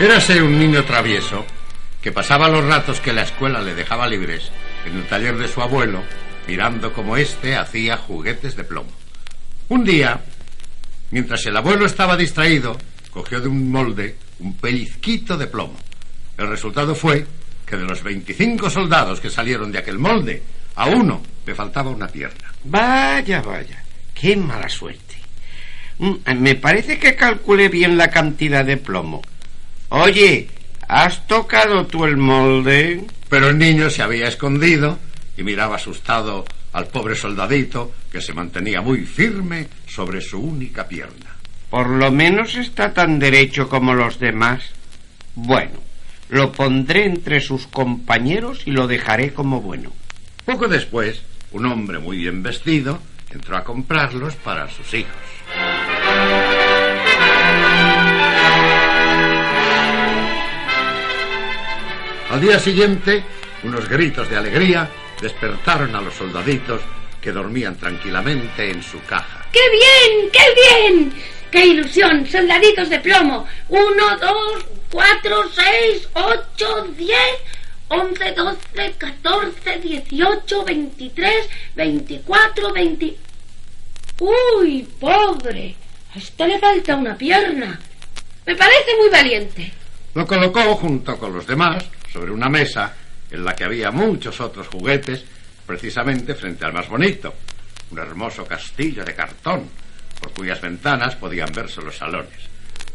Érase un niño travieso que pasaba los ratos que la escuela le dejaba libres en el taller de su abuelo, mirando cómo éste hacía juguetes de plomo. Un día, mientras el abuelo estaba distraído, cogió de un molde un pellizquito de plomo. El resultado fue que de los 25 soldados que salieron de aquel molde, a uno le faltaba una pierna. Vaya, vaya, qué mala suerte. Mm, Me parece que calculé bien la cantidad de plomo. Oye, ¿has tocado tú el molde? Pero el niño se había escondido y miraba asustado al pobre soldadito que se mantenía muy firme sobre su única pierna. Por lo menos está tan derecho como los demás. Bueno, lo pondré entre sus compañeros y lo dejaré como bueno. Poco después, un hombre muy bien vestido entró a comprarlos para sus hijos. Al día siguiente, unos gritos de alegría despertaron a los soldaditos que dormían tranquilamente en su caja. ¡Qué bien! ¡Qué bien! ¡Qué ilusión! Soldaditos de plomo. Uno, dos, cuatro, seis, ocho, diez, once, doce, catorce, dieciocho, veintitrés, veinticuatro, veinti... ¡Uy, pobre! A este le falta una pierna. Me parece muy valiente. Lo colocó junto con los demás sobre una mesa en la que había muchos otros juguetes, precisamente frente al más bonito, un hermoso castillo de cartón, por cuyas ventanas podían verse los salones.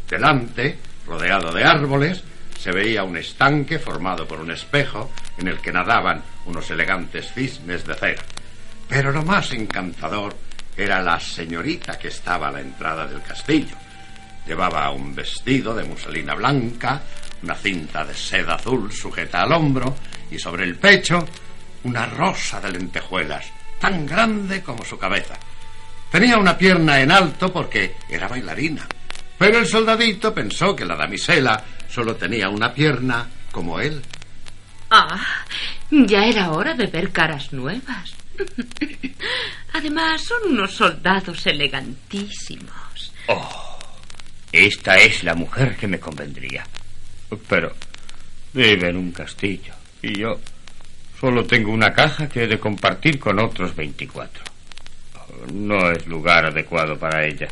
Delante, rodeado de árboles, se veía un estanque formado por un espejo en el que nadaban unos elegantes cisnes de cera. Pero lo más encantador era la señorita que estaba a la entrada del castillo. Llevaba un vestido de muselina blanca, una cinta de seda azul sujeta al hombro y sobre el pecho una rosa de lentejuelas, tan grande como su cabeza. Tenía una pierna en alto porque era bailarina, pero el soldadito pensó que la damisela solo tenía una pierna como él. Ah, ya era hora de ver caras nuevas. Además, son unos soldados elegantísimos. Oh, esta es la mujer que me convendría. Pero vive en un castillo y yo solo tengo una caja que he de compartir con otros 24. No es lugar adecuado para ella.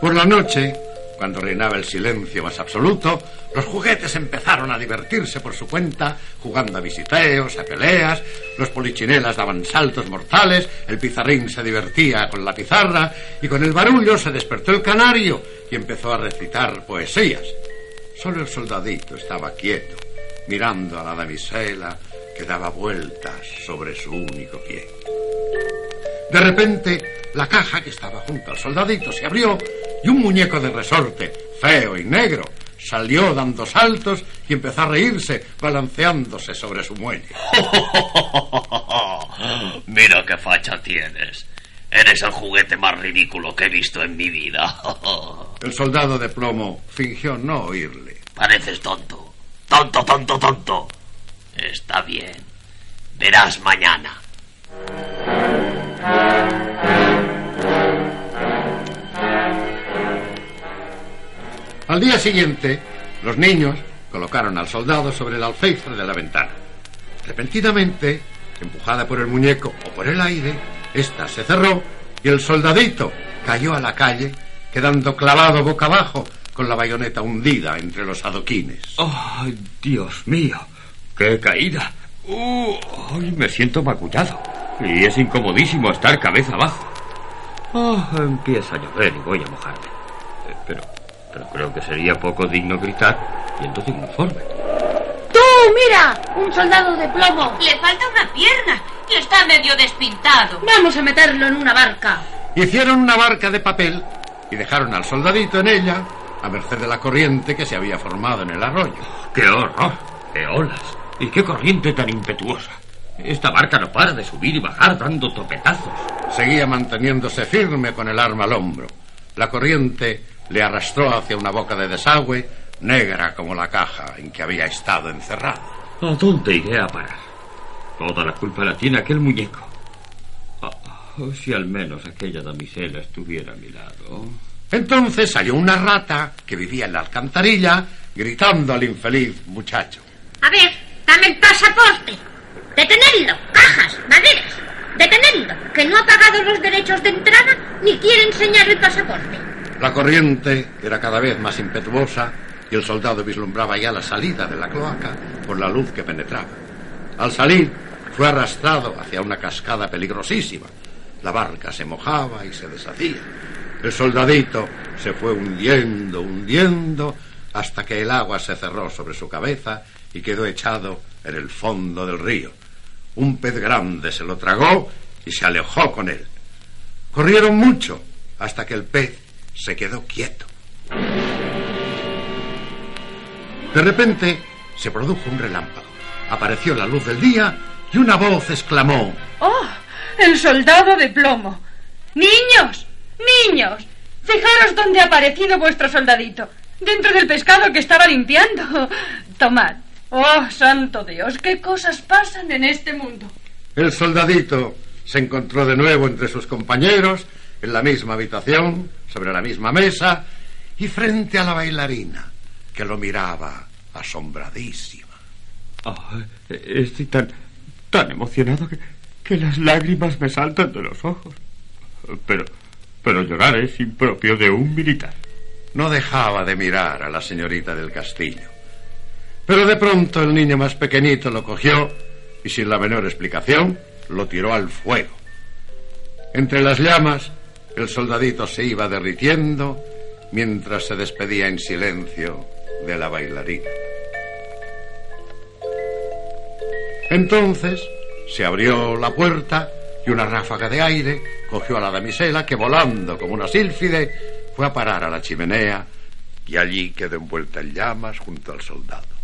Por la noche, cuando reinaba el silencio más absoluto, los juguetes empezaron a divertirse por su cuenta, jugando a visiteos, a peleas, los polichinelas daban saltos mortales, el pizarrín se divertía con la pizarra, y con el barullo se despertó el canario y empezó a recitar poesías. Solo el soldadito estaba quieto, mirando a la damisela que daba vueltas sobre su único pie. De repente, la caja que estaba junto al soldadito se abrió y un muñeco de resorte, feo y negro, salió dando saltos y empezó a reírse, balanceándose sobre su muelle. Mira qué facha tienes. Eres el juguete más ridículo que he visto en mi vida. El soldado de plomo fingió no oírle. Pareces tonto. Tonto, tonto, tonto. Está bien. Verás mañana. Al día siguiente, los niños colocaron al soldado sobre el alféizar de la ventana. Repentinamente, empujada por el muñeco o por el aire, ésta se cerró y el soldadito cayó a la calle, quedando clavado boca abajo con la bayoneta hundida entre los adoquines. ¡Oh, Dios mío! ¡Qué caída! Uh, me siento magullado. Y es incomodísimo estar cabeza abajo. Oh, empieza a llover y voy a mojarme. Eh, pero, pero creo que sería poco digno gritar yendo sin uniforme. ¡Tú, mira! ¡Un soldado de plomo! Le falta una pierna y está medio despintado. Vamos a meterlo en una barca. Hicieron una barca de papel y dejaron al soldadito en ella a merced de la corriente que se había formado en el arroyo. ¡Qué horror! ¡Qué olas! ¿Y qué corriente tan impetuosa? Esta barca no para de subir y bajar dando topetazos. Seguía manteniéndose firme con el arma al hombro. La corriente le arrastró hacia una boca de desagüe negra como la caja en que había estado encerrado. ¿A dónde iré a parar? Toda la culpa la tiene aquel muñeco. Oh, si al menos aquella damisela estuviera a mi lado. Entonces salió una rata que vivía en la alcantarilla gritando al infeliz muchacho. A ver, dame el pasaporte. Detenedlo, cajas, maderas. Detenedlo, que no ha pagado los derechos de entrada ni quiere enseñar el pasaporte. La corriente era cada vez más impetuosa y el soldado vislumbraba ya la salida de la cloaca por la luz que penetraba. Al salir, fue arrastrado hacia una cascada peligrosísima. La barca se mojaba y se deshacía. El soldadito se fue hundiendo, hundiendo, hasta que el agua se cerró sobre su cabeza y quedó echado en el fondo del río. Un pez grande se lo tragó y se alejó con él. Corrieron mucho hasta que el pez se quedó quieto. De repente se produjo un relámpago. Apareció la luz del día y una voz exclamó ¡Oh! El soldado de plomo. Niños, niños, fijaros dónde ha aparecido vuestro soldadito. Dentro del pescado que estaba limpiando. Tomad. Oh, santo Dios, qué cosas pasan en este mundo. El soldadito se encontró de nuevo entre sus compañeros, en la misma habitación, sobre la misma mesa, y frente a la bailarina, que lo miraba asombradísima. Ah, estoy tan, tan emocionado que, que las lágrimas me saltan de los ojos. Pero, pero llorar es impropio de un militar. No dejaba de mirar a la señorita del castillo. Pero de pronto el niño más pequeñito lo cogió y sin la menor explicación lo tiró al fuego. Entre las llamas, el soldadito se iba derritiendo mientras se despedía en silencio de la bailarina. Entonces se abrió la puerta y una ráfaga de aire cogió a la damisela que volando como una sílfide fue a parar a la chimenea y allí quedó envuelta en llamas junto al soldado.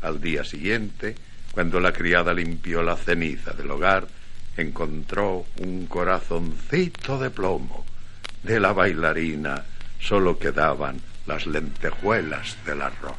Al día siguiente, cuando la criada limpió la ceniza del hogar, encontró un corazoncito de plomo. De la bailarina solo quedaban las lentejuelas del arroz.